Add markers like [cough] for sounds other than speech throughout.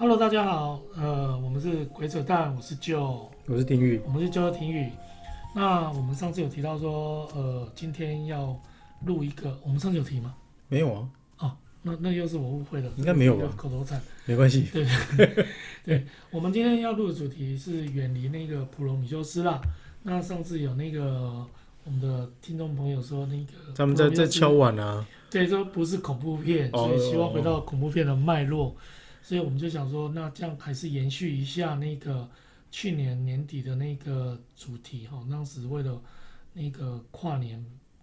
Hello，大家好，呃，我们是鬼扯淡，我是 Joe，我是廷宇，我们是 Joe 廷宇。那我们上次有提到说，呃，今天要录一个，我们上次有提吗？没有啊。哦，那那又是我误会了，应该没有吧？口头禅，没关系。对 [laughs] 对对，我们今天要录的主题是远离那个普罗米修斯啦。那上次有那个我们的听众朋友说，那个他们在在敲碗啊，对，说不是恐怖片，所以希望回到恐怖片的脉络。哦所以我们就想说，那这样还是延续一下那个去年年底的那个主题哈，当时为了那个跨年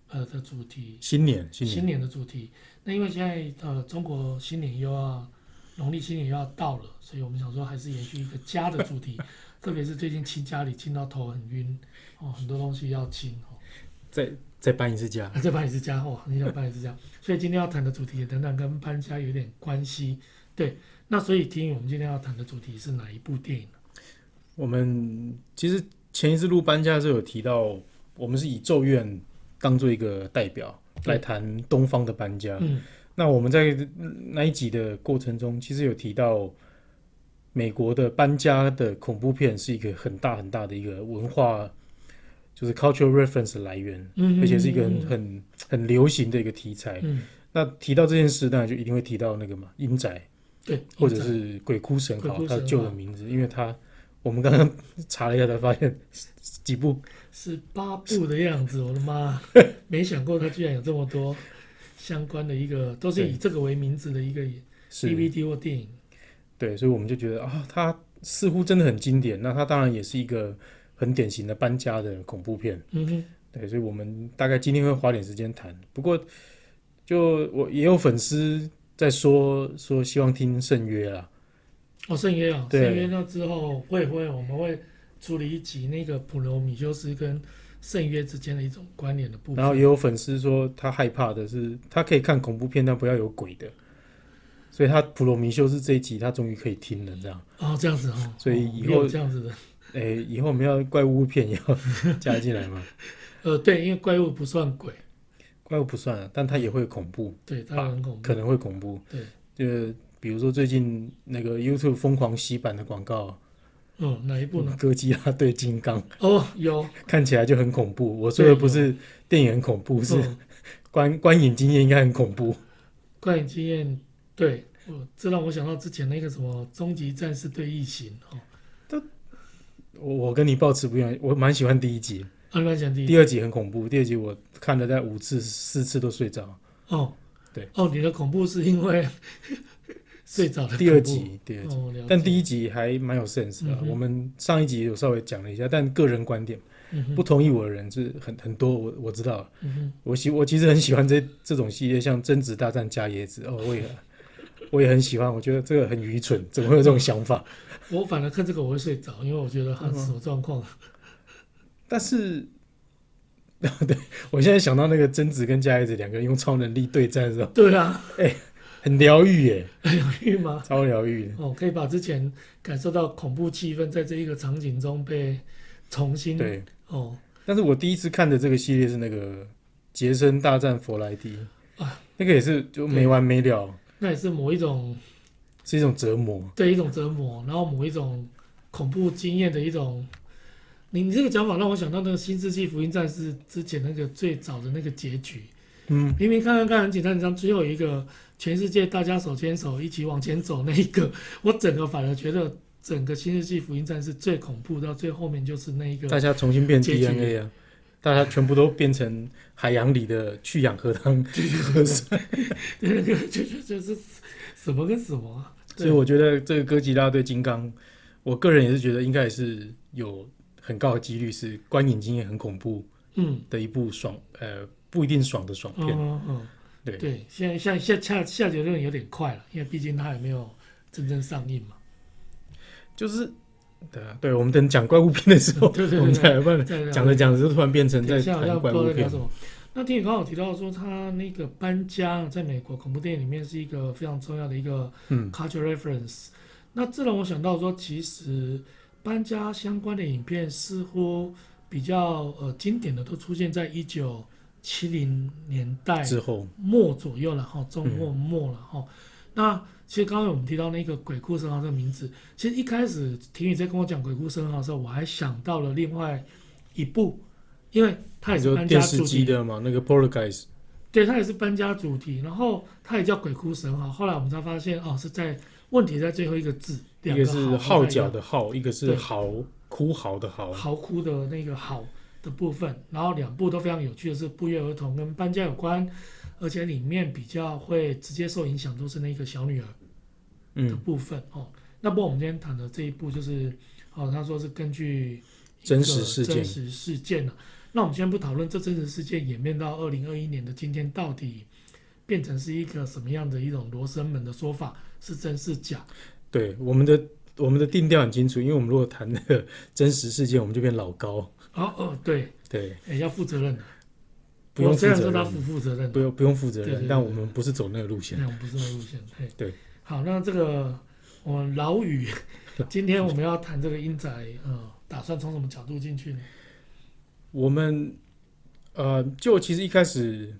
呃的主题，新年新年新年的主题。那因为现在呃中国新年又要农历新年又要到了，所以我们想说还是延续一个家的主题，[laughs] 特别是最近亲家里亲到头很晕哦，很多东西要亲哦。再再搬一次家，再搬一次家哦，很想搬一次家。所以今天要谈的主题也等等跟搬家有点关系，对。那所以，廷宇，我们今天要谈的主题是哪一部电影呢？我们其实前一次录搬家的时候有提到，我们是以咒怨当做一个代表来谈东方的搬家。嗯，那我们在那一集的过程中，其实有提到美国的搬家的恐怖片是一个很大很大的一个文化，就是 cultural reference 的来源，嗯，而且是一个很很很流行的一个题材。嗯，那提到这件事，当然就一定会提到那个嘛，阴宅。对，或者是鬼哭神嚎，他旧的名字，因为他我们刚刚 [laughs] 查了一下才发现几部 [laughs] 是八部的样子，我的妈，[laughs] 没想过他居然有这么多相关的一个，都是以这个为名字的一个 DVD 或电影。对，所以我们就觉得啊，他似乎真的很经典。那他当然也是一个很典型的搬家的恐怖片。嗯哼，对，所以我们大概今天会花点时间谈。不过，就我也有粉丝。再说说，希望听圣约啦。哦，圣约啊，圣约那之后会不会我们会处理一集那个普罗米修斯跟圣约之间的一种关联的部分。然后也有粉丝说他害怕的是，他可以看恐怖片，但不要有鬼的。所以他普罗米修斯这一集他终于可以听了，这样。哦，这样子哦。所以以后、哦、这样子的，哎、欸，以后我们要怪物片也要 [laughs] 加进来吗？呃，对，因为怪物不算鬼。怪物不算啊，但它也会恐怖。对，它很恐怖，可能会恐怖。对，就比如说最近那个 YouTube 疯狂洗版的广告。嗯，哪一部呢？哥吉拉对金刚。哦，有。看起来就很恐怖。我说的不是电影很恐怖，是观观影经验应该很恐怖。观影经验，对，这让我想到之前那个什么《终极战士对异形》哦。都，我我跟你抱持不一样，我蛮喜欢第一集。第第二集很恐怖，第二集我看了在五次、四次都睡着。哦，对，哦，你的恐怖是因为 [laughs] 睡着了。第二集，第二集，哦、但第一集还蛮有 sense 的、嗯。我们上一集有稍微讲了一下，但个人观点，嗯、不同意我的人是很很多。我我知道，嗯、我喜我其实很喜欢这这种系列，像贞子大战伽椰子哦，我也 [laughs] 我也很喜欢。我觉得这个很愚蠢，怎么会有这种想法？[laughs] 我反而看这个我会睡着，因为我觉得很什么状况。但是，[laughs] 对，我现在想到那个贞子跟佳叶子两个人用超能力对战的时候，对啊，哎、欸，很疗愈耶，很疗愈吗？超疗愈。哦，可以把之前感受到恐怖气氛，在这一个场景中被重新对。哦。但是我第一次看的这个系列是那个杰森大战佛莱迪啊，那个也是就没完没了，那也是某一种，是一种折磨，对，一种折磨，然后某一种恐怖经验的一种。你你这个讲法让我想到那个《新世纪福音战士》之前那个最早的那个结局，嗯，明明看看看很简单，你像最后一个全世界大家手牵手一起往前走那一个，我整个反而觉得整个《新世纪福音战士》最恐怖到最后面就是那一个，大家重新变 DNA 啊，大家全部都变成海洋里的去氧核糖，核酸，对那个就就就是什么跟什么，所以我觉得这个哥吉拉对金刚，我个人也是觉得应该也是有。很高的几率是观影经验很恐怖，嗯，的一部爽，嗯、呃，不一定爽的爽片，嗯嗯，对对，现在现在下下下结论有点快了，因为毕竟它还没有真正上映嘛。就是，对啊，对，我们等讲怪物片的时候，[laughs] 对对对，我们再来问，讲着讲着就突然变成在讲怪物片。那听你刚好提到说，他那个搬家在美国恐怖电影里面是一个非常重要的一个 cultural reference，嗯。那这让我想到说，其实。搬家相关的影片似乎比较呃经典的都出现在一九七零年代之后末左右了哈，中或末了哈。那其实刚刚我们提到那个鬼哭神嚎这个名字，其实一开始婷宇在跟我讲鬼哭神嚎的时候，我还想到了另外一部，因为它也是搬家主题的嘛，那个 Poltergeist，对，它也是搬家主题，然后它也叫鬼哭神嚎。后来我们才发现，哦，是在问题在最后一个字，一个是号角的号，一个是嚎哭嚎的嚎，嚎哭的那个嚎的部分。然后两部都非常有趣的是不约而同跟搬家有关。而且里面比较会直接受影响都是那个小女儿的部分、嗯、哦。那不过我们今天谈的这一部就是哦，他说是根据真实事件，真实事件、啊、那我们先不讨论这真实事件演变到二零二一年的今天到底变成是一个什么样的一种罗生门的说法是真是假？对，我们的我们的定调很清楚，因为我们如果谈那个真实事件，我们就变老高。哦哦，对对，欸、要负责任的。不用负责任，他不负责任，不用不用负责任。对对对，但我们不是走那个路线，对，我们不是那个路线。嘿对，好，那这个我们老宇，[laughs] 今天我们要谈这个英仔，呃，打算从什么角度进去呢？我们呃，就其实一开始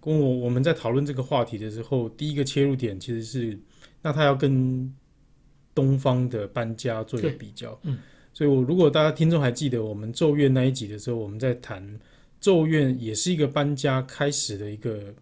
跟我我们在讨论这个话题的时候，第一个切入点其实是，那他要跟东方的搬家做一个比较。嗯，所以我如果大家听众还记得我们咒怨那一集的时候，我们在谈。咒怨也是一个搬家开始的一个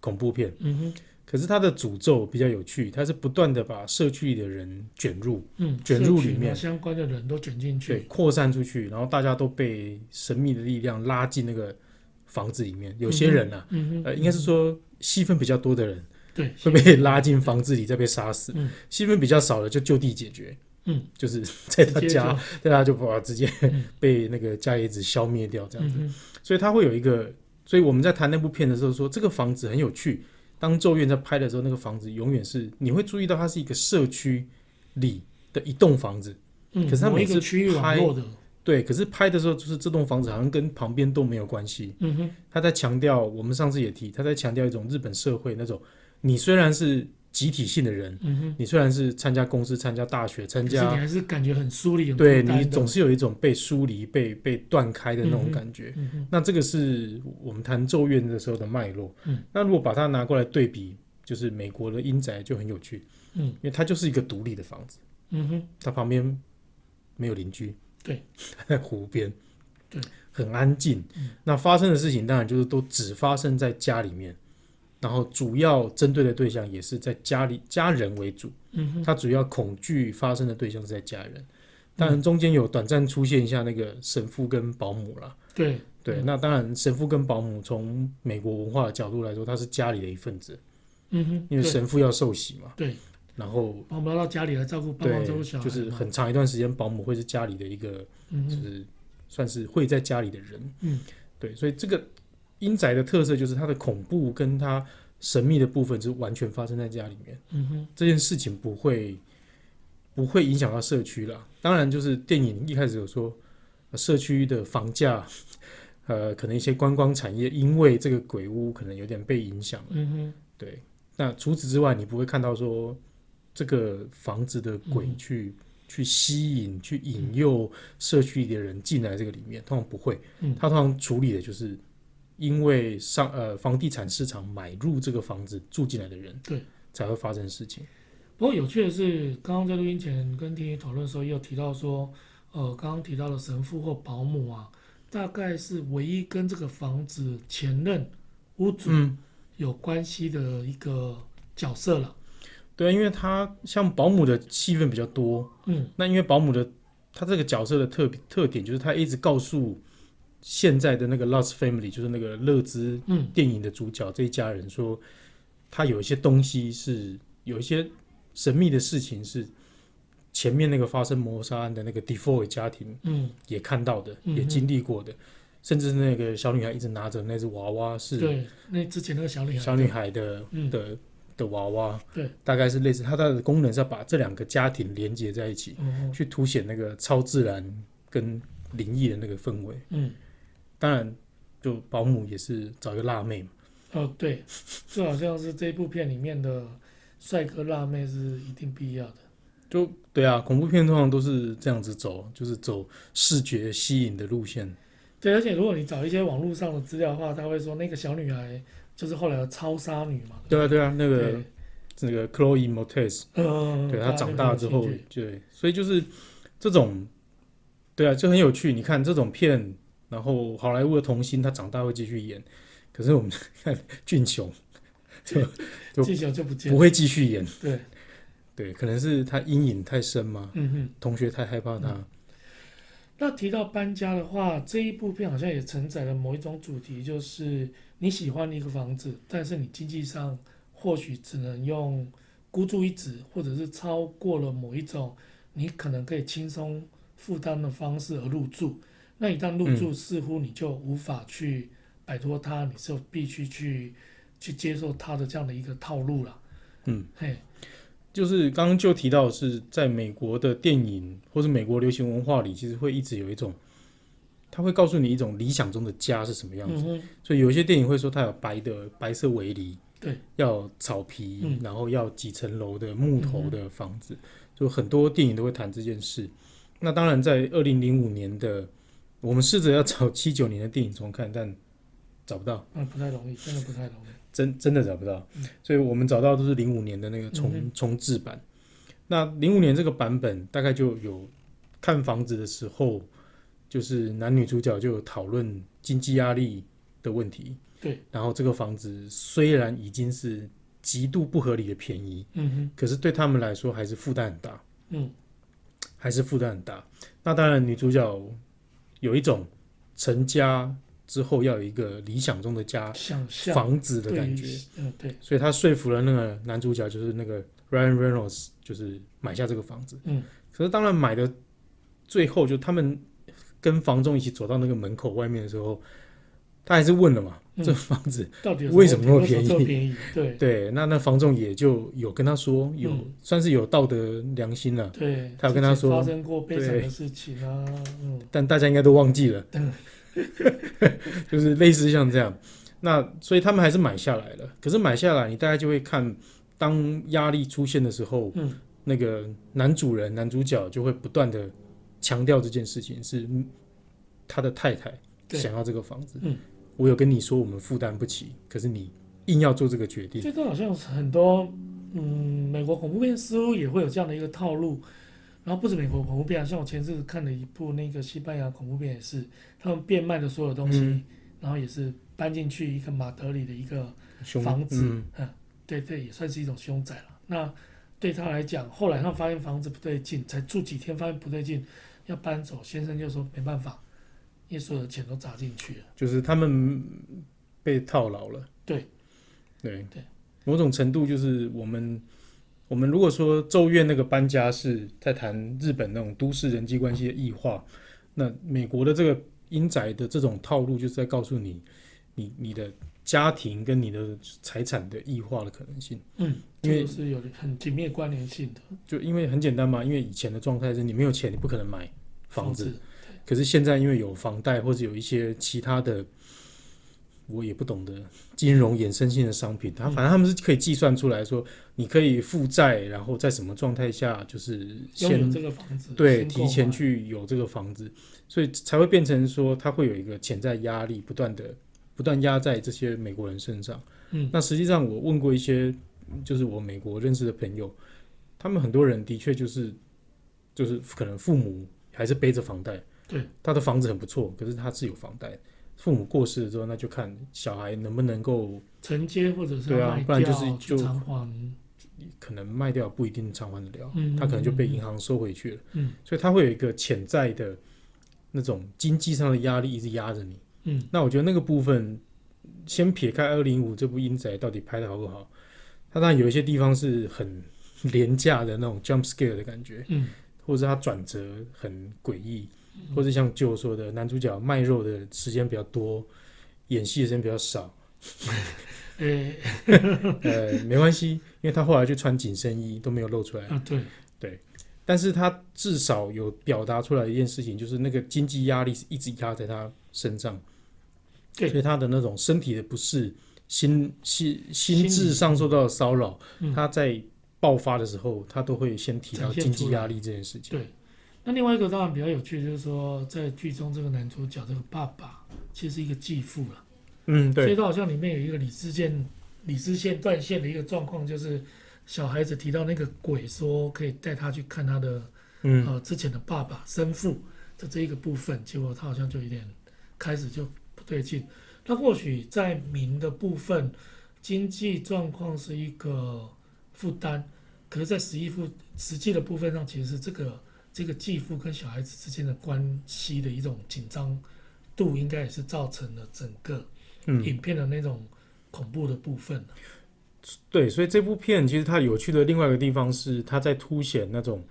恐怖片，嗯哼。可是它的诅咒比较有趣，它是不断的把社区里的人卷入，嗯，卷入里面，相关的人都卷进去，对，扩散出去，然后大家都被神秘的力量拉进那个房子里面。有些人啊，嗯哼，呃，应该是说戏份比较多的人，对，[laughs] 会被拉进房子里再被杀死。嗯，戏份比较少的就就地解决。嗯，就是在他家，在他就把直接 [laughs] 被那个家里子消灭掉这样子，嗯、所以他会有一个，所以我们在谈那部片的时候说，这个房子很有趣。当咒怨在拍的时候，那个房子永远是你会注意到它是一个社区里的一栋房子，嗯、可是他每次拍，对，可是拍的时候就是这栋房子好像跟旁边都没有关系。嗯哼，他在强调，我们上次也提，他在强调一种日本社会那种，你虽然是。集体性的人，嗯、哼你虽然是参加公司、参加大学、参加，你还是感觉很疏离。对，你总是有一种被疏离、被被断开的那种感觉。嗯嗯、那这个是我们谈咒怨的时候的脉络。嗯、那如果把它拿过来对比，就是美国的阴宅就很有趣。嗯、因为它就是一个独立的房子。嗯哼，它旁边没有邻居。对，在湖边。对，很安静。嗯、那发生的事情当然就是都只发生在家里面。然后主要针对的对象也是在家里家人为主，嗯哼，他主要恐惧发生的对象是在家人，当然中间有短暂出现一下那个神父跟保姆了，对。对，嗯、那当然神父跟保姆从美国文化的角度来说，他是家里的一份子，嗯哼，因为神父要受洗嘛，对，然后保姆要到家里来照顾帮忙照顾小孩，就是很长一段时间保姆会是家里的一个，就是算是会在家里的人，嗯，对，所以这个。阴宅的特色就是它的恐怖跟它神秘的部分，是完全发生在家里面。嗯哼，这件事情不会不会影响到社区了。当然，就是电影一开始有说，社区的房价，呃，可能一些观光产业因为这个鬼屋可能有点被影响。嗯哼，对。那除此之外，你不会看到说这个房子的鬼去、嗯、去吸引、去引诱社区里的人进来这个里面，通常不会。嗯，他通常处理的就是。因为上呃房地产市场买入这个房子住进来的人，对，才会发生事情。不过有趣的是，刚刚在录音前跟婷婷讨论的时候，也有提到说，呃，刚刚提到的神父或保姆啊，大概是唯一跟这个房子前任屋主有关系的一个角色了。嗯、对，因为他像保姆的戏份比较多，嗯，那因为保姆的他这个角色的特特点就是他一直告诉。现在的那个 Lost Family 就是那个乐兹电影的主角，这一家人说，他有一些东西是有一些神秘的事情是前面那个发生谋杀案的那个 Defoe 家庭，嗯，也看到的，嗯、也经历过的，甚至那个小女孩一直拿着那只娃娃是，对，那之前那个小女孩小女孩的的的娃娃，对，大概是类似，它的功能是要把这两个家庭连接在一起，嗯、去凸显那个超自然跟灵异的那个氛围，嗯。当然，就保姆也是找一个辣妹嘛。哦，对，就好像是这部片里面的帅哥辣妹是一定必要的。就对啊，恐怖片通常都是这样子走，就是走视觉吸引的路线。对，而且如果你找一些网络上的资料的话，他会说那个小女孩就是后来的超杀女嘛。对啊，对啊，那个那个 Chloe Moretz，嗯，对，她长大之后，对，所以就是这种，对啊，就很有趣。你看这种片，然后好莱坞的童星，他长大会继续演，可是我们看 [laughs] 俊雄，[laughs] 就俊雄就不不会继续演，对，对，可能是他阴影太深嘛，嗯哼，同学太害怕他。嗯。那提到搬家的话，这一部片好像也承载了某一种主题，就是你喜欢一个房子，但是你经济上或许只能用孤注一掷，或者是超过了某一种你可能可以轻松负担的方式而入住。那一旦入住，似乎你就无法去摆脱它，你就必须去去接受它的这样的一个套路了。嗯，嘿。就是刚刚就提到是在美国的电影或是美国流行文化里，其实会一直有一种，他会告诉你一种理想中的家是什么样子。嗯、所以有一些电影会说它有白的白色围篱，对，要草皮，嗯、然后要几层楼的木头的房子，嗯、就很多电影都会谈这件事。那当然，在二零零五年的，我们试着要找七九年的电影重看，但找不到。嗯，不太容易，真的不太容易。真真的找不到，所以我们找到都是零五年的那个重重制版。那零五年这个版本大概就有看房子的时候，就是男女主角就有讨论经济压力的问题。对，然后这个房子虽然已经是极度不合理的便宜，嗯哼，可是对他们来说还是负担很大，嗯，还是负担很大。那当然女主角有一种成家。之后要有一个理想中的家，房子的感觉，嗯，对，所以他说服了那个男主角，就是那个 Ryan Reynolds，就是买下这个房子，嗯，可是当然买的最后就他们跟房仲一起走到那个门口外面的时候，他还是问了嘛，嗯、这房子到底为什么那么便宜？便宜？[laughs] 对。对，那那房仲也就有跟他说，有、嗯、算是有道德良心了，对，他有跟他说发生过悲惨的事情啊，嗯，但大家应该都忘记了。嗯。[laughs] 就是类似像这样，那所以他们还是买下来了。可是买下来，你大家就会看，当压力出现的时候，嗯，那个男主人、男主角就会不断的强调这件事情，是他的太太想要这个房子。嗯，我有跟你说我们负担不起，可是你硬要做这个决定。这个好像很多，嗯，美国恐怖片似乎也会有这样的一个套路。然后不止美国恐怖片啊，像我前阵子看了一部那个西班牙恐怖片，也是他们变卖的所有东西，嗯、然后也是搬进去一个马德里的一个房子，嗯，嗯，对对，也算是一种凶宅了。那对他来讲，后来他发现房子不对劲，才住几天发现不对劲，要搬走，先生就说没办法，因为所有的钱都砸进去了，就是他们被套牢了。对，对对，某种程度就是我们。我们如果说《咒怨》那个搬家是在谈日本那种都市人际关系的异化，那美国的这个阴宅的这种套路，就是在告诉你，你你的家庭跟你的财产的异化的可能性。嗯，因为是有很紧密关联性的。就因为很简单嘛，因为以前的状态是你没有钱，你不可能买房子。可是现在因为有房贷或者有一些其他的。我也不懂得金融衍生性的商品，他反正他们是可以计算出来说，你可以负债，然后在什么状态下就是先这个房子，对，提前去有这个房子，所以才会变成说，它会有一个潜在压力，不断的不断压在这些美国人身上。嗯，那实际上我问过一些，就是我美国认识的朋友，他们很多人的确就是就是可能父母还是背着房贷，对，他的房子很不错，可是他是有房贷。父母过世了之后，那就看小孩能不能够承接，或者是对啊，不然就是就偿还，可能卖掉不一定偿还得了，嗯，他可能就被银行收回去了，嗯，所以他会有一个潜在的那种经济上的压力一直压着你，嗯，那我觉得那个部分，先撇开二零五这部阴宅到底拍的好不好，他当然有一些地方是很廉价的那种 jump scare 的感觉，嗯，或者他转折很诡异。或者像就说的，男主角卖肉的时间比较多，演戏的时间比较少。[laughs] 呃，没关系，因为他后来就穿紧身衣都没有露出来。啊，对对，但是他至少有表达出来一件事情，就是那个经济压力是一直压在他身上。对，所以他的那种身体的不适、心心心智上受到的骚扰，嗯、他在爆发的时候，他都会先提到经济压力这件事情。对。那另外一个当然比较有趣，就是说在剧中这个男主角这个爸爸其实是一个继父了，嗯，对，所以他好像里面有一个李智线、理智线断线的一个状况，就是小孩子提到那个鬼说可以带他去看他的，嗯、呃之前的爸爸生父的这一个部分，结果他好像就有点开始就不对劲。那或许在明的部分，经济状况是一个负担，可是，在实际负实际的部分上，其实是这个这个继父跟小孩子之间的关系的一种紧张度，应该也是造成了整个影片的那种恐怖的部分。嗯。对，所以这部片其实它有趣的另外一个地方是，它在凸显那种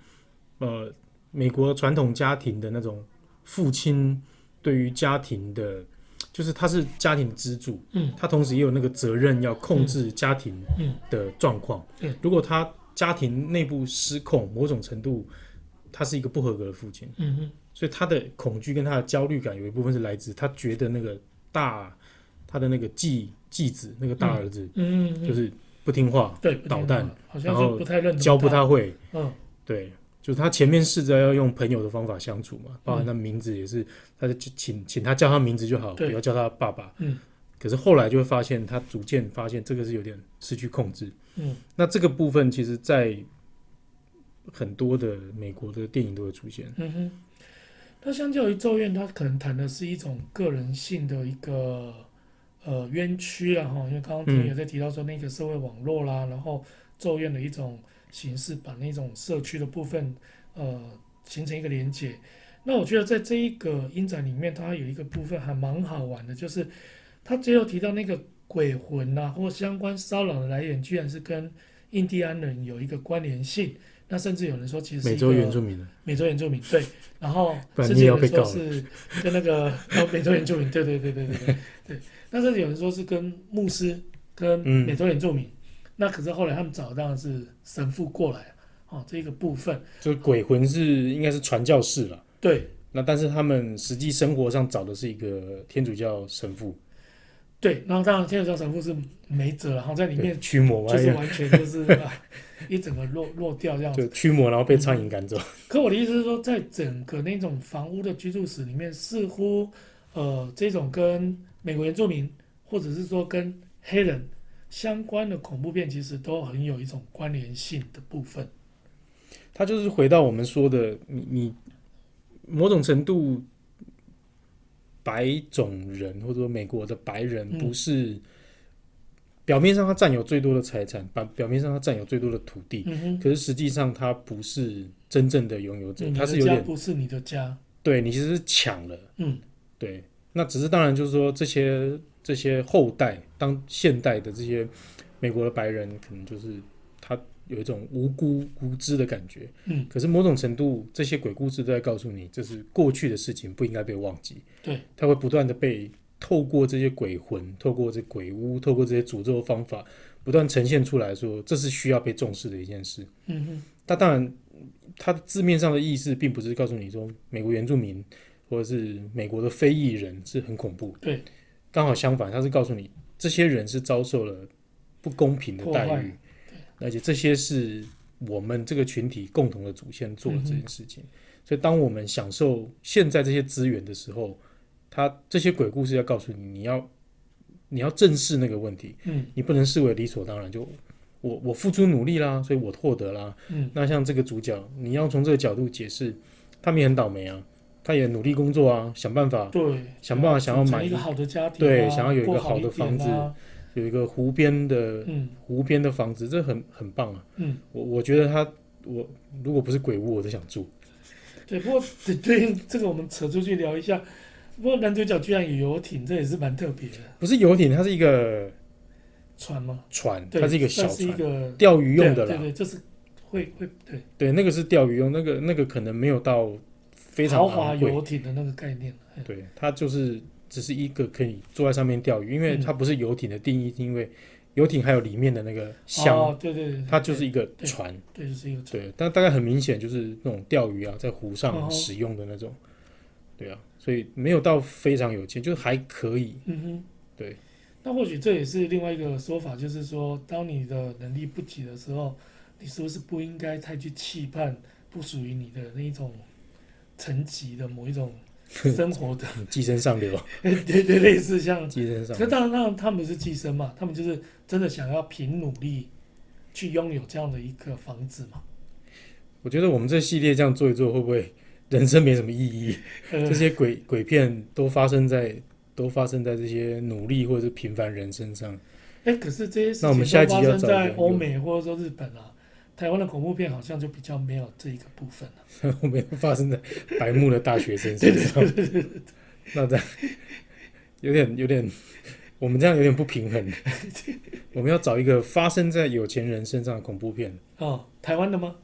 呃美国传统家庭的那种父亲对于家庭的。就是他是家庭支柱，嗯，他同时也有那个责任要控制家庭的状况，嗯，如果他家庭内部失控，某种程度，他是一个不合格的父亲，嗯哼，所以他的恐惧跟他的焦虑感有一部分是来自他觉得那个大他的那个继继子那个大儿子，嗯，就是不听话，对，捣蛋，然后教不太会，嗯，对。就是他前面试着要用朋友的方法相处嘛，包含他名字也是，他就请请他叫他名字就好，不要叫他爸爸。嗯。可是后来就会发现，他逐渐发现这个是有点失去控制。嗯。那这个部分其实，在很多的美国的电影都会出现。嗯哼。那相较于《咒怨》，它可能谈的是一种个人性的一个呃冤屈啊，哈，因为刚刚听也在提到说那个社会网络啦，然后《咒怨》的一种。形式把那种社区的部分，呃，形成一个连接。那我觉得在这一个音展里面，它有一个部分还蛮好玩的，就是它最后提到那个鬼魂呐、啊，或相关骚扰的来源，居然是跟印第安人有一个关联性。那甚至有人说，其实是美洲原住民，美洲原住民对。然后甚至有人说是跟那个美洲原住民，对对对对对对对。那甚至有人说是跟牧师跟美洲原住民。嗯那可是后来他们找到的是神父过来，哦，这一个部分就鬼魂是应该是传教士了。对，那但是他们实际生活上找的是一个天主教神父。对，然后当然天主教神父是没辙，然后在里面驱魔，就是完全就是 [laughs] 一整个落落掉这样子。就驱魔，然后被苍蝇赶走。嗯。可我的意思是说，在整个那种房屋的居住史里面，似乎呃这种跟美国原住民，或者是说跟黑人。相关的恐怖片其实都很有一种关联性的部分。它就是回到我们说的，你你某种程度白种人或者说美国的白人不是表面上他占有最多的财产，表表面上他占有最多的土地，可是实际上他不是真正的拥有者，他是有点不是你的家，对你其实是抢了，嗯，对，那只是当然就是说这些。这些后代，当现代的这些美国的白人，可能就是他有一种无辜无知的感觉。嗯，可是某种程度，这些鬼故事都在告诉你，这是过去的事情，不应该被忘记。对，他会不断的被透过这些鬼魂，透过这鬼屋，透过这些诅咒的方法，不断呈现出来说，这是需要被重视的一件事。嗯哼，他当然，他字面上的意思，并不是告诉你说，美国原住民或者是美国的非裔人是很恐怖。对。刚好相反，他是告诉你，这些人是遭受了不公平的待遇，而且这些是我们这个群体共同的祖先做的这件事情。嗯、所以，当我们享受现在这些资源的时候，他这些鬼故事要告诉你，你要你要正视那个问题，嗯，你不能视为理所当然。就我我付出努力啦，所以我获得啦，嗯，那像这个主角，你要从这个角度解释，他们也很倒霉啊。他也努力工作啊，想办法，对，想办法想要买一个好的家庭，对，想要有一个好的房子，有一个湖边的，嗯，湖边的房子，这很很棒啊。嗯，我我觉得他，我如果不是鬼屋，我都想住。对，不过对对，这个我们扯出去聊一下。不过男主角居然有游艇，这也是蛮特别的。不是游艇，它是一个船吗？船，它是一个小船，是一个钓鱼用的啦。对对，这是会会对对，那个是钓鱼用，那个那个可能没有到。非常豪华游艇的那个概念，对，它就是只是一个可以坐在上面钓鱼，因为它不是游艇的定义，因为游艇还有里面的那个箱，对对对，它就是一个船，对，就是一个船，对，但大概很明显就是那种钓鱼啊，在湖上使用的那种，对啊，所以没有到非常有钱，就是还可以，嗯哼，对。那或许这也是另外一个说法，就是说，当你的能力不及的时候，你是不是不应该太去期盼不属于你的那一种。层级的某一种生活的 [laughs] 寄生上流，[laughs] 对对，类似像寄生上流。可当然，当然他们是寄生嘛，他们就是真的想要凭努力去拥有这样的一个房子嘛。我觉得我们这系列这样做一做，会不会人生没什么意义？[laughs] 呃、这些鬼鬼片都发生在都发生在这些努力或者是平凡人身上。哎，可是这些事情都发生在欧美或者说日本啊，台湾的恐怖片好像就比较没有这一个部分了。[laughs] 我们发生在白目的大学生身上，那这样有点有点，我们这样有点不平衡。我们要找一个发生在有钱人身上的恐怖片。哦，台湾的吗？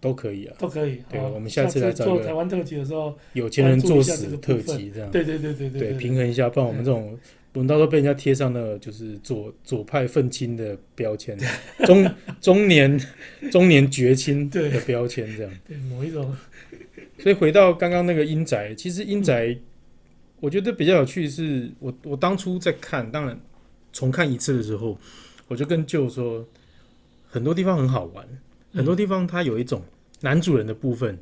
都可以啊，都可以。对，我们下次来找做台湾特辑的时候，有钱人作死特辑这样。对对对对对，平衡一下，不然我们这种，我们到时候被人家贴上那个就是左左派愤青的标签，中中年中年绝亲的标签这样。对，某一种。所以回到刚刚那个阴宅，其实阴宅，我觉得比较有趣的是，我我当初在看，当然重看一次的时候，我就跟舅说，很多地方很好玩。很多地方它有一种男主人的部分，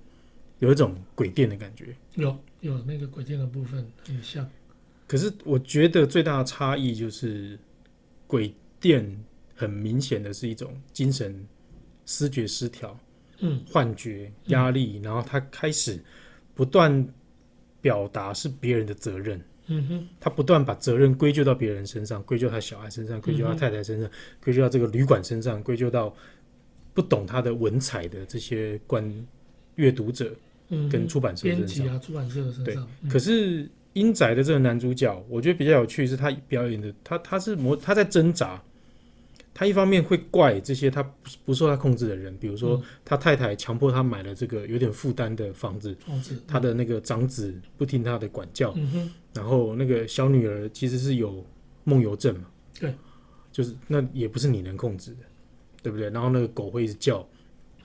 有一种鬼店的感觉，有有那个鬼店的部分很像。可是我觉得最大的差异就是，鬼店很明显的是一种精神失觉失调，嗯，幻觉、压力，然后他开始不断表达是别人的责任，嗯哼，他不断把责任归咎到别人身上，归咎他小孩身上，归咎他太太身上，归咎到这个旅馆身上，归咎到。不懂他的文采的这些观阅读者，跟出版社身上，编辑啊，出版社的身上。对，可是阴宅的这个男主角，我觉得比较有趣是他表演的，他他是模他在挣扎，他一方面会怪这些他不不受他控制的人，比如说他太太强迫他买了这个有点负担的房子，他的那个长子不听他的管教，然后那个小女儿其实是有梦游症嘛，对，就是那也不是你能控制的。对不对？然后那个狗会一直叫，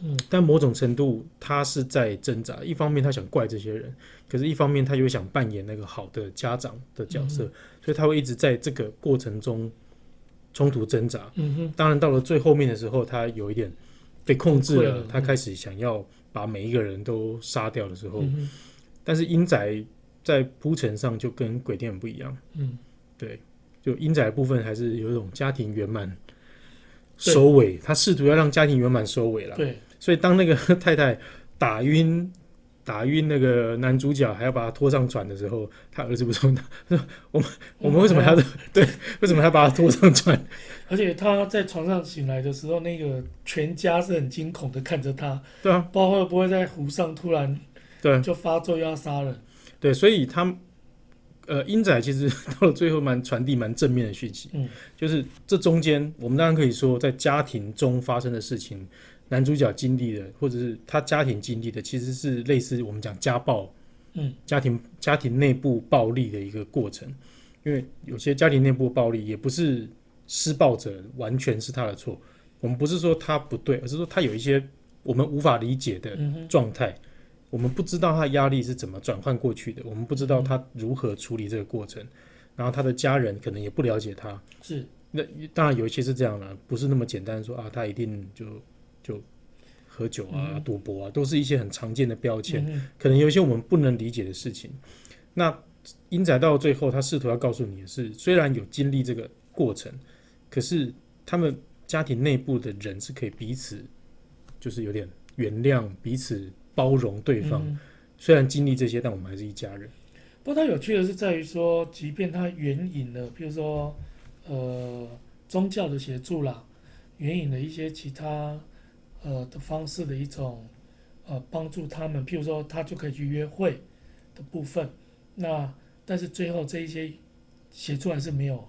嗯，但某种程度他是在挣扎。一方面他想怪这些人，可是一方面他又想扮演那个好的家长的角色，嗯、所以他会一直在这个过程中冲突挣扎。嗯哼。当然到了最后面的时候，他有一点被控制了，了他开始想要把每一个人都杀掉的时候，嗯、但是英仔在铺陈上就跟鬼店不一样。嗯，对，就英仔的部分还是有一种家庭圆满。收尾，他试图要让家庭圆满收尾了。对，所以当那个 [laughs] 太太打晕打晕那个男主角，还要把他拖上船的时候，他儿子不说：“我们我们为什么还要 [laughs] 对？为什么还要把他拖上船？” [laughs] 而且他在床上醒来的时候，那个全家是很惊恐的看着他。对啊，不知道会不会在湖上突然对就发作要杀人。对，所以他。呃，英仔其实到了最后蛮传递蛮正面的讯息，嗯，就是这中间我们当然可以说，在家庭中发生的事情，男主角经历的，或者是他家庭经历的，其实是类似我们讲家暴，嗯，家庭家庭内部暴力的一个过程，因为有些家庭内部暴力也不是施暴者完全是他的错，我们不是说他不对，而是说他有一些我们无法理解的状态。嗯我们不知道他的压力是怎么转换过去的，我们不知道他如何处理这个过程，然后他的家人可能也不了解他。是，那当然有一些是这样的，不是那么简单说啊，他一定就就喝酒啊、赌博啊，都是一些很常见的标签。可能有一些我们不能理解的事情。那英仔到最后，他试图要告诉你的是，虽然有经历这个过程，可是他们家庭内部的人是可以彼此，就是有点原谅彼此。包容对方，嗯、虽然经历这些，但我们还是一家人。不过，他有趣的是在于说，即便他援引了，比如说，呃，宗教的协助啦，援引了一些其他呃的方式的一种呃帮助他们，譬如说，他就可以去约会的部分。那但是最后这一些协助还是没有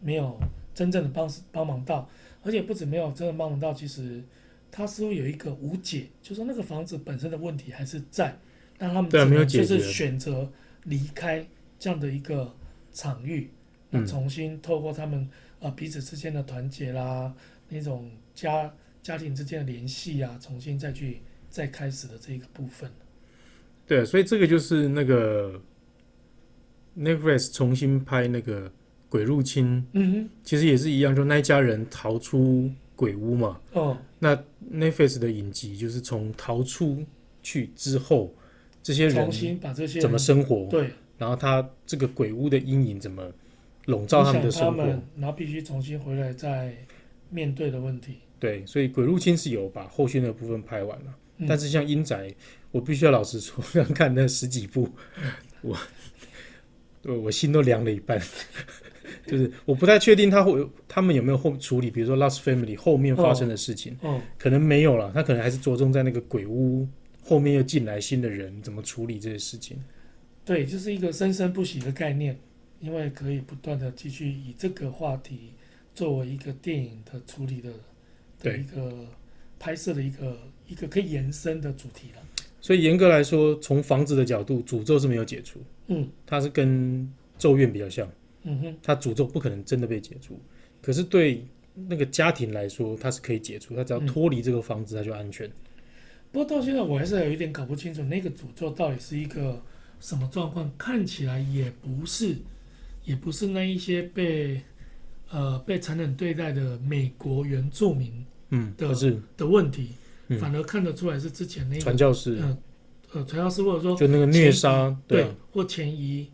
没有真正的帮帮忙到，而且不止没有真的帮忙到，其实。他似乎有一个无解，就是说那个房子本身的问题还是在，那他们只能就是选择离开这样的一个场域，那重新透过他们呃彼此之间的团结啦，那种家家庭之间的联系啊，重新再去再开始的这一个部分。对，所以这个就是那个 Netflix 重新拍那个鬼入侵，嗯哼，其实也是一样，就那一家人逃出。鬼屋嘛，哦，那 Netflix 的影集就是从逃出去之后，这些人重新把这些怎么生活，对，然后他这个鬼屋的阴影怎么笼罩他们的生活，然后必须重新回来再面对的问题。对，所以《鬼入侵》是有把后续那部分拍完了，嗯、但是像《阴宅》，我必须要老实说，[laughs] 刚看那十几部，我我我心都凉了一半。[laughs] 就是我不太确定他会他们有没有后处理，比如说《Lost Family》后面发生的事情，哦，哦可能没有了，他可能还是着重在那个鬼屋后面又进来新的人怎么处理这些事情。对，就是一个生生不息的概念，因为可以不断的继续以这个话题作为一个电影的处理的的一个拍摄的一个一个可以延伸的主题了。所以严格来说，从房子的角度，诅咒是没有解除，嗯，它是跟咒怨比较像。嗯哼，它诅咒不可能真的被解除，可是对那个家庭来说，它是可以解除，它只要脱离这个房子，它就安全。不过到现在我还是有一点搞不清楚，那个诅咒到底是一个什么状况？看起来也不是，也不是那一些被呃被残忍对待的美国原住民，嗯，的的问题，反而看得出来是之前那个传教士，嗯，呃，传教士或者说就那个虐杀，对，或前一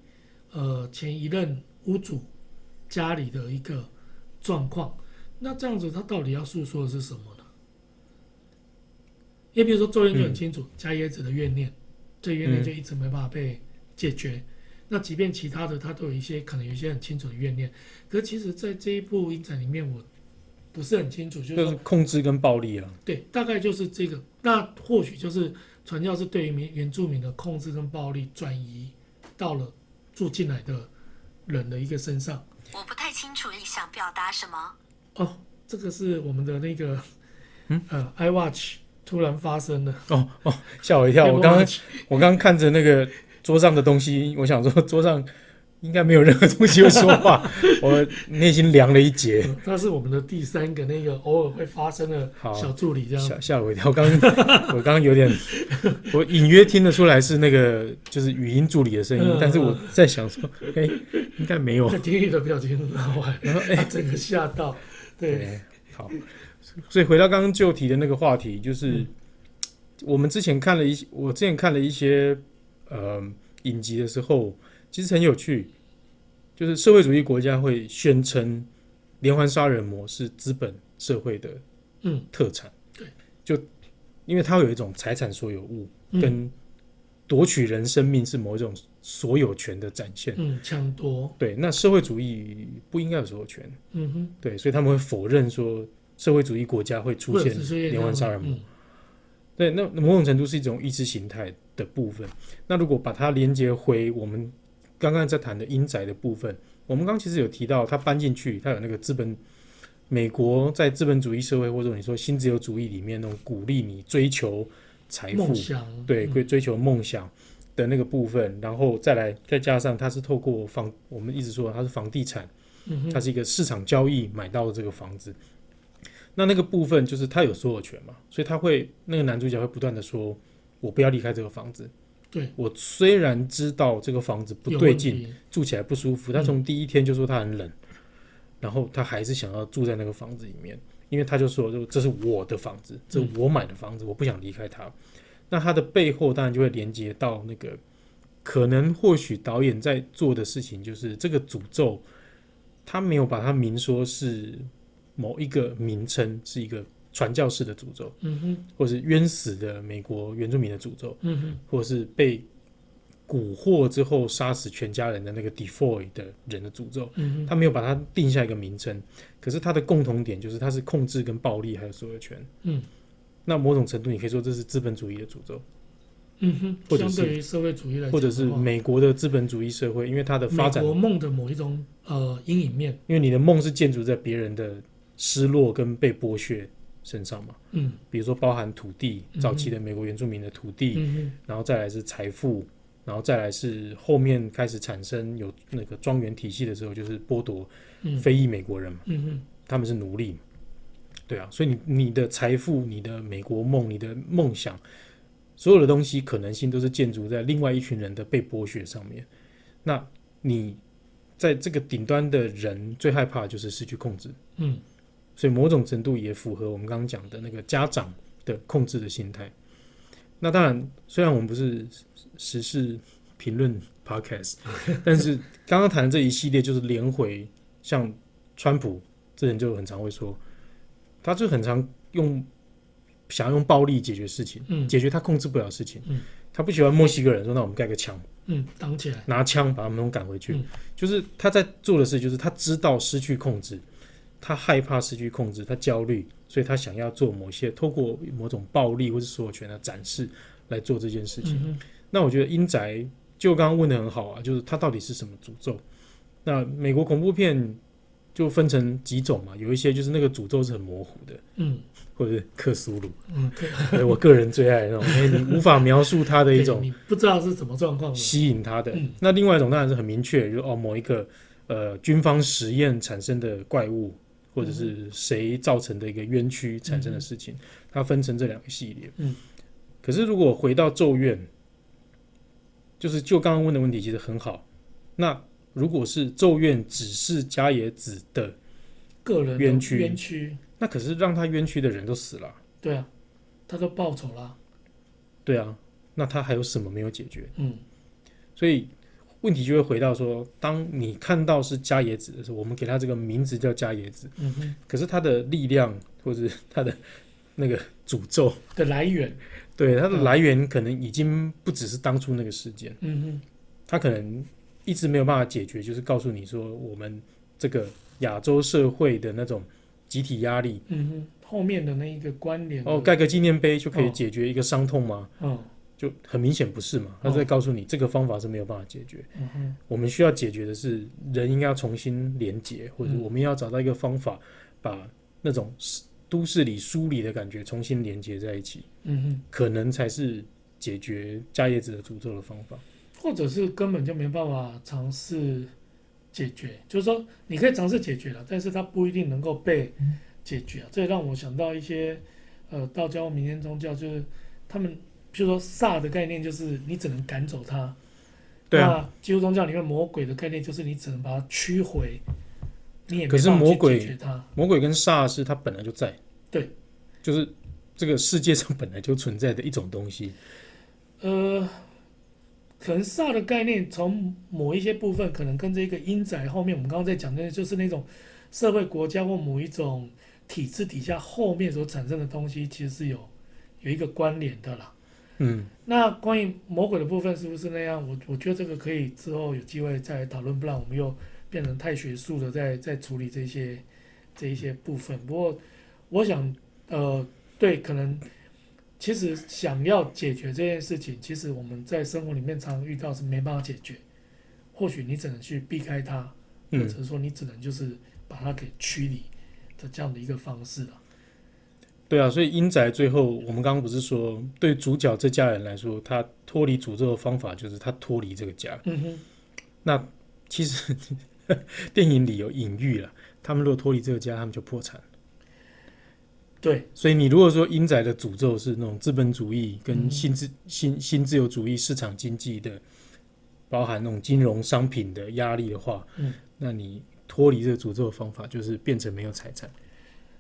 呃前一任。屋主家里的一个状况，那这样子他到底要诉说的是什么呢？也比如说咒怨就很清楚，伽、嗯、椰子的怨念，这怨念就一直没办法被解决。嗯、那即便其他的，他都有一些可能有一些很清楚的怨念，可是其实在这一部影展里面，我不是很清楚，就是，就是控制跟暴力啊。对，大概就是这个。那或许就是传教士对于原原住民的控制跟暴力转移到了住进来的。人的一个身上，我不太清楚你想表达什么。哦，这个是我们的那个，嗯呃，iWatch 突然发生了。哦哦，吓我一跳！我刚刚我刚刚看着那个桌上的东西，我想说 [laughs] 桌上。应该没有任何东西会说话，[laughs] 我内心凉了一截。那是我们的第三个那个偶尔会发生的小助理，这样吓吓我一跳。刚 [laughs] 我刚刚有点，我隐约听得出来是那个就是语音助理的声音，嗯、但是我在想说，哎、欸，应该没有。听你的表情很好玩，然后哎，整个吓到。对，对，好。所以回到刚刚就提的那个话题，就是、嗯、我们之前看了一些，我之前看了一些呃影集的时候。其实很有趣，就是社会主义国家会宣称连环杀人魔是资本社会的嗯特产，对，就因为它会有一种财产所有物，跟夺取人生命是某一种所有权的展现，嗯，抢夺，对，那社会主义不应该有所有权，嗯哼，对，所以他们会否认说社会主义国家会出现连环杀人魔，对，那某种程度是一种意识形态的部分。那如果把它连接回我们。刚刚在谈的阴宅的部分，我们刚其实有提到，它搬进去，它有那个资本，美国在资本主义社会，或者你说新自由主义里面那种鼓励你追求财富，对，会追求梦想的那个部分，然后再来再加上它是透过房，我们一直说它是房地产，它是一个市场交易买到的这个房子，那那个部分就是他有所有权嘛，所以他会那个男主角会不断的说，我不要离开这个房子。对，我虽然知道这个房子不对劲，住起来不舒服，他从第一天就说他很冷，嗯，然后他还是想要住在那个房子里面，因为他就说，这这是我的房子，这是我买的房子，我不想离开它。那他的背后当然就会连接到那个可能或许导演在做的事情，就是这个诅咒，他没有把它明说是某一个名称，是一个。传教士的诅咒，嗯哼，或是冤死的美国原住民的诅咒，嗯哼，或是被蛊惑之后杀死全家人的那个 Defoe 的人的诅咒，嗯哼，他没有把它定下一个名称，可是它的共同点就是它是控制跟暴力还有所有权，嗯，那某种程度你可以说这是资本主义的诅咒，嗯哼，或者是相对于社会主义来讲，或者是美国的资本主义社会，因为它的发展，美国梦的某一种呃阴影面，因为你的梦是建筑在别人的失落跟被剥削身上嘛，嗯，比如说包含土地，早期的美国原住民的土地，嗯，然后再来是财富，然后再来是后面开始产生有那个庄园体系的时候，就是剥夺非裔美国人嘛，嗯，他们是奴隶，对啊，所以你你的财富、你的美国梦、你的梦想，所有的东西可能性都是建筑在另外一群人的被剥削上面。那你在这个顶端的人最害怕的就是失去控制，嗯。所以某种程度也符合我们刚刚讲的那个家长的控制的心态。那当然，虽然我们不是时事评论 podcast，[laughs] 但是刚刚谈的这一系列就是连回，像川普这人就很常会说，他就很常用想要用暴力解决事情，嗯解决他控制不了的事情。嗯他不喜欢墨西哥人说，那我们盖个墙，嗯，挡起来，拿枪把他们都赶回去。嗯就是他在做的事，就是他知道失去控制，他害怕失去控制，他焦虑，所以他想要做某些透过某种暴力或是所有权的展示来做这件事情。嗯那我觉得阴宅就刚刚问的很好啊，就是它到底是什么诅咒？那美国恐怖片就分成几种嘛，有一些就是那个诅咒是很模糊的，嗯或者是克苏鲁，嗯，对 [laughs] 我个人最爱那种，因为你无法描述它的一种 [laughs] 你不知道是什么状况，吸引他的。嗯那另外一种当然是很明确，就是哦某一个呃军方实验产生的怪物，或者是谁造成的一个冤屈产生的事情，它分成这两个系列。嗯，可是如果回到咒怨，就是就刚刚问的问题其实很好。那如果是咒怨只是加野子的，个人冤屈冤屈，那可是让他冤屈的人都死了啊，对啊，他都报仇了，对啊，那他还有什么没有解决？嗯所以问题就会回到说，当你看到是加野子的时候，我们给他这个名字叫加野子，嗯哼。可是他的力量或者是他的那个诅咒，的来源，[laughs] 对它的来源可能已经不只是当初那个事件，嗯哼。他可能一直没有办法解决，就是告诉你说，我们这个亚洲社会的那种集体压力，嗯哼，后面的那一个关联哦，盖个纪念碑就可以哦解决一个伤痛吗？嗯就很明显不是嘛，他在告诉你这个方法是没有办法解决。我们需要解决的是，人应该要重新连接，或者嗯我们要找到一个方法，把那种都市里疏离的感觉重新连接在一起，嗯哼，可能才是解决加叶子的诅咒的方法。或者是根本就没办法尝试解决，就是说你可以尝试解决了，但是它不一定能够被解决啊。这也让我想到一些呃道教、民间宗教，就是他们譬如说煞的概念，就是你只能赶走它。对啊，那基督宗教里面魔鬼的概念就是你只能把它驱回，你也没可是魔鬼它。魔鬼跟煞是它本来就在，对，就是这个世界上本来就存在的一种东西。呃，可能煞的概念从某一些部分，可能跟这个阴宅后面我们刚刚在讲的，就是那种社会国家或某一种体制底下后面所产生的东西，其实是有有一个关联的啦。嗯，那关于魔鬼的部分是不是那样？我我觉得这个可以之后有机会再讨论，不然我们又变成太学术的在在处理这些这一些部分。不过我想，呃，对，可能其实想要解决这件事情，其实我们在生活里面常常遇到是没办法解决，或许你只能去避开它，或嗯者说你只能就是把它给驱离的这样的一个方式了。对啊，所以英宅最后我们刚刚不是说，对主角这家人来说，他脱离诅咒的方法就是他脱离这个家。嗯哼，那其实 [laughs] 电影里有隐喻了，他们如果脱离这个家，他们就破产。对，所以你如果说英宅的诅咒是那种资本主义跟嗯新自、新新自由主义市场经济的，包含那种金融商品的压力的话，嗯，那你脱离这个诅咒的方法就是变成没有财产。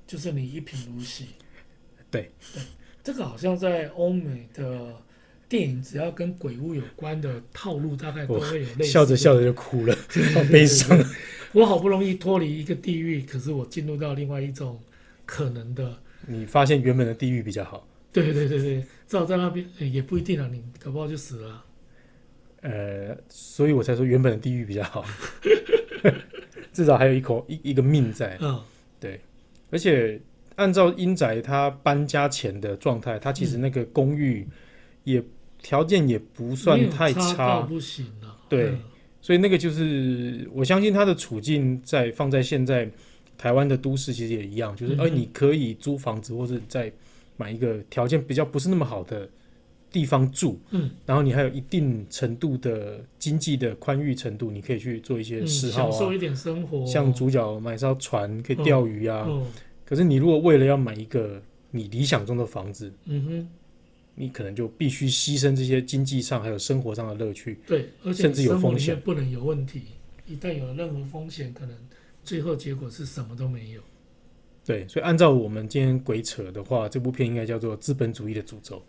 就是你一贫如洗。对对，这个好像在欧美的电影，只要跟鬼屋有关的套路，大概都会有类似。笑着笑着就哭了，[laughs] 好悲伤。我好不容易脱离一个地狱，可是我进入到另外一种可能的。你发现原本的地狱比较好。对对对对，至少在那边、欸、也不一定啊，你搞不好就死了啊。呃，所以我才说原本的地狱比较好，至少还有一口一一个命在。嗯，对，而且按照英仔他搬家前的状态，他其实那个公寓也条件也不算太差。差到，不行了。对嗯所以那个就是我相信他的处境在放在现在台湾的都市其实也一样，就是嗯。哼哎、你可以租房子或者再买一个条件比较不是那么好的地方住，嗯，然后你还有一定程度的经济的宽裕程度，你可以去做一些嗯，嗜好啊，享受一点生活，像主角买艘船可以钓鱼啊。嗯可是你如果为了要买一个你理想中的房子，嗯哼，你可能就必须牺牲这些经济上还有生活上的乐趣。对，而且甚至有风险面不能有问题，一旦有任何风险，可能最后结果是什么都没有。对，所以按照我们今天鬼扯的话，这部片应该叫做《资本主义的诅咒》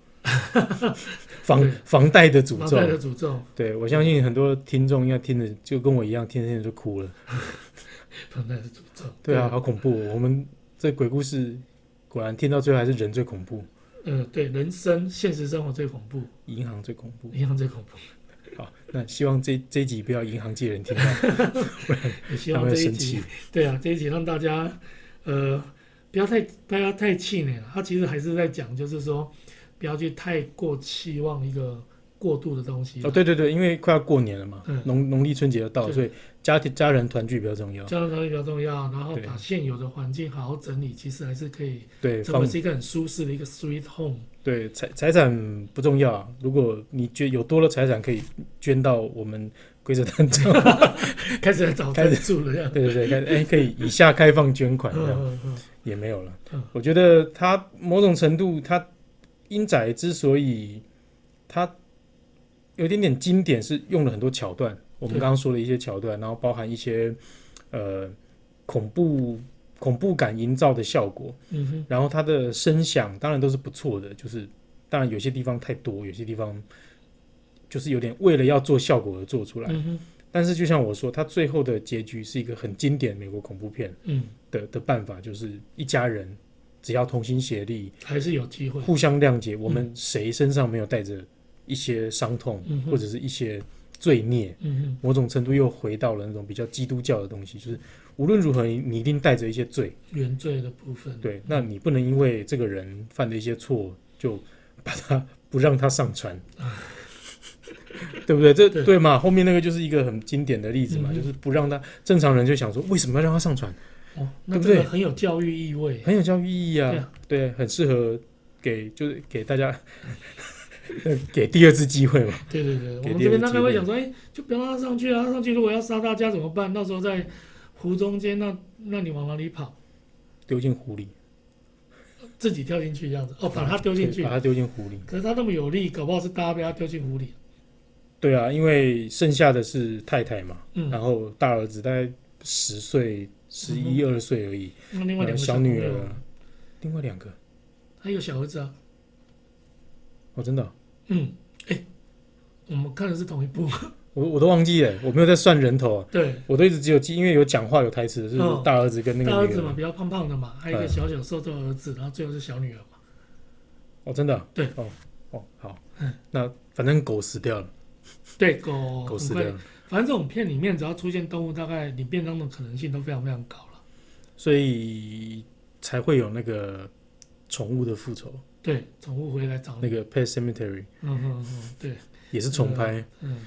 [laughs] 房房贷的诅房贷的咒。诅咒，对，我相信很多听众应该听着就跟我一样，听着听着就哭了。[laughs] 房贷的诅咒。对啊，好恐怖哦、我们这鬼故事果然听到最后还是人最恐怖。嗯、呃，对，人生现实生活最恐怖，银行最恐怖，银行最恐怖。好，那希望这这一集不要银行界人听到，[laughs] 不然也希望这一集，对啊，这一集让大家呃不要太不要太气馁了。他其实还是在讲，就是说不要去太过期望一个。过度的东西哦，对对对，因为快要过年了嘛，农农历春节要到，所以家庭家人团聚比较重要。家人团聚比较重要，然后把现有的环境好好整理，其实还是可以对，成为是一个很舒适的一个 sweet home。对，财财产不重要啊，如果你捐有多了财产，可以捐到我们规则单张，[laughs] 开始来找开始住了这样。对对对，开始哎，可以以下开放捐款这样，也没有了。我觉得他某种程度，他英仔之所以他。有点点经典，是用了很多桥段。我们刚刚说了一些桥段，然后包含一些呃恐怖恐怖感营造的效果。嗯哼。然后它的声响当然都是不错的，就是当然有些地方太多，有些地方就是有点为了要做效果而做出来。嗯。但是就像我说，它最后的结局是一个很经典美国恐怖片。嗯。的的办法就是一家人只要同心协力，还是有机会，互相谅解。我们谁身上没有带着？一些伤痛，或者是一些罪孽，嗯、哼某种程度又回到了那种比较基督教的东西，就是无论如何，你一定带着一些罪，原罪的部分。对，那你不能因为这个人犯的一些错，就把他不让他上船，[laughs] 对不对？这对，对嘛？后面那个就是一个很经典的例子嘛，嗯、就是不让他正常人就想说，为什么要让他上船？哦，那这个很有教育意味，很有教育意义啊，对，啊对，很适合给就是给大家。[laughs] 给第二次机会嘛？对对对，我们这边大概会讲说，哎，就不要让他上去啊！他上去如果要杀大家怎么办？到时候在湖中间，那那你往哪里跑？丢进湖里，自己跳进去这样子哦，把他丢进去，把他丢进湖里。可是他那么有力，搞不好是大家被他丢进湖里。对啊，因为剩下的是太太嘛，嗯、然后大儿子大概十岁、十一二岁而已。那另外两个小女儿，另外两个，还有小儿子啊。哦，真的、哦，嗯，哎、欸，我们看的是同一部，我我都忘记了，我没有在算人头啊，对，我都一直只有记，因为有讲话有台词的是大儿子跟那个、哦、大儿子嘛，比较胖胖的嘛，还有一个小小瘦瘦的儿子，然后最后是小女儿嘛，哦，真的、哦，对，哦哦好，嗯，那反正狗死掉了，对，狗狗死掉了，反正这种片里面只要出现动物，大概你变装的可能性都非常非常高了，所以才会有那个宠物的复仇。对，宠物回来找那个 Pet Cemetery，嗯嗯嗯，对，也是重拍，嗯，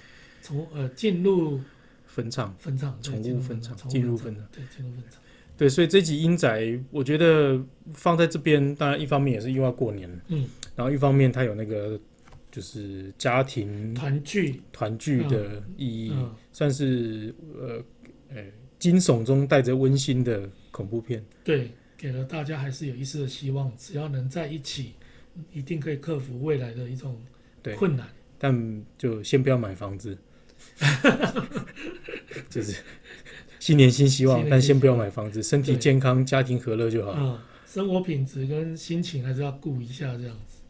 从呃进入坟场，坟场，宠物坟场，进入坟场，对，进入坟场，对，所以这集英仔，我觉得放在这边，当然一方面也是因为过年，嗯，然后一方面它有那个就是家庭团聚。团聚的意义，算是呃呃惊悚中带着温馨的恐怖片，对，给了大家还是有一丝的希望，只要能在一起。一定可以克服未来的一种困难，但就先不要买房子，[laughs] 就是新年新希望，但先不要买房子，身体健康、家庭和乐就好。嗯，生活品质跟心情还是要顾一下，这样子。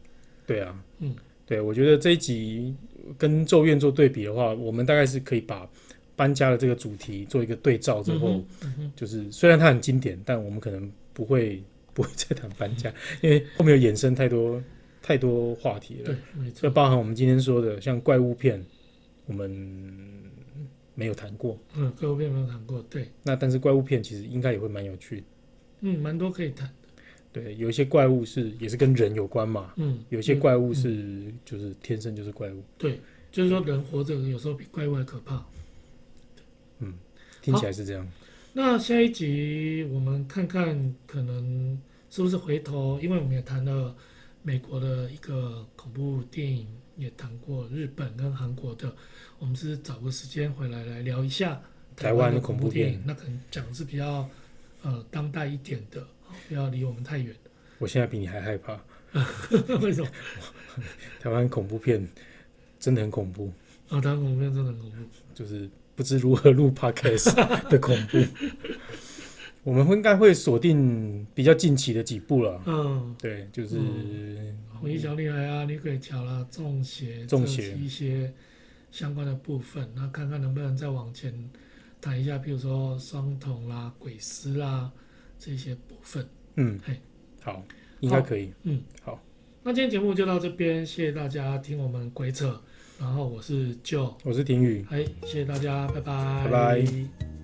对啊，嗯，对，我觉得这一集跟《咒怨》做对比的话，我们大概是可以把搬家的这个主题做一个对照之后，嗯嗯嗯、就是虽然它很经典，但我们可能不会。不会再谈搬家，因为后面有衍生太多太多话题了。对，没错。就包含我们今天说的，像怪物片，我们没有谈过。嗯，怪物片没有谈过。对。那但是怪物片其实应该也会蛮有趣的。嗯，蛮多可以谈的。对，有一些怪物是也是跟人有关嘛。嗯。有一些怪物是就是天生就是怪物。对，就是说人活着有时候比怪物还可怕。嗯，听起来是这样。那下一集我们看看，可能是不是回头，因为我们也谈了美国的一个恐怖电影，也谈过日本跟韩国的，我们是找个时间回来来聊一下台湾的恐怖电影。那可能讲的是比较呃当代一点的，不要离我们太远。我现在比你还害怕，[laughs] 为什么？台湾恐怖片真的很恐怖啊！台湾恐怖片真的很恐怖，就是。不知如何录 podcast [laughs] 的恐怖，我们会应该会锁定比较近期的几部了。嗯，对，就是《红衣小女孩》啊，《女鬼桥》啦，《中邪》、中邪一些相关的部分，那看看能不能再往前谈一下，比如说双瞳啦、鬼师啦这些部分。嗯，嘿，好，应该可以。嗯，好，那今天节目就到这边，谢谢大家听我们鬼扯。然后我是 Joe，我是廷宇，哎，谢谢大家，拜拜，拜拜。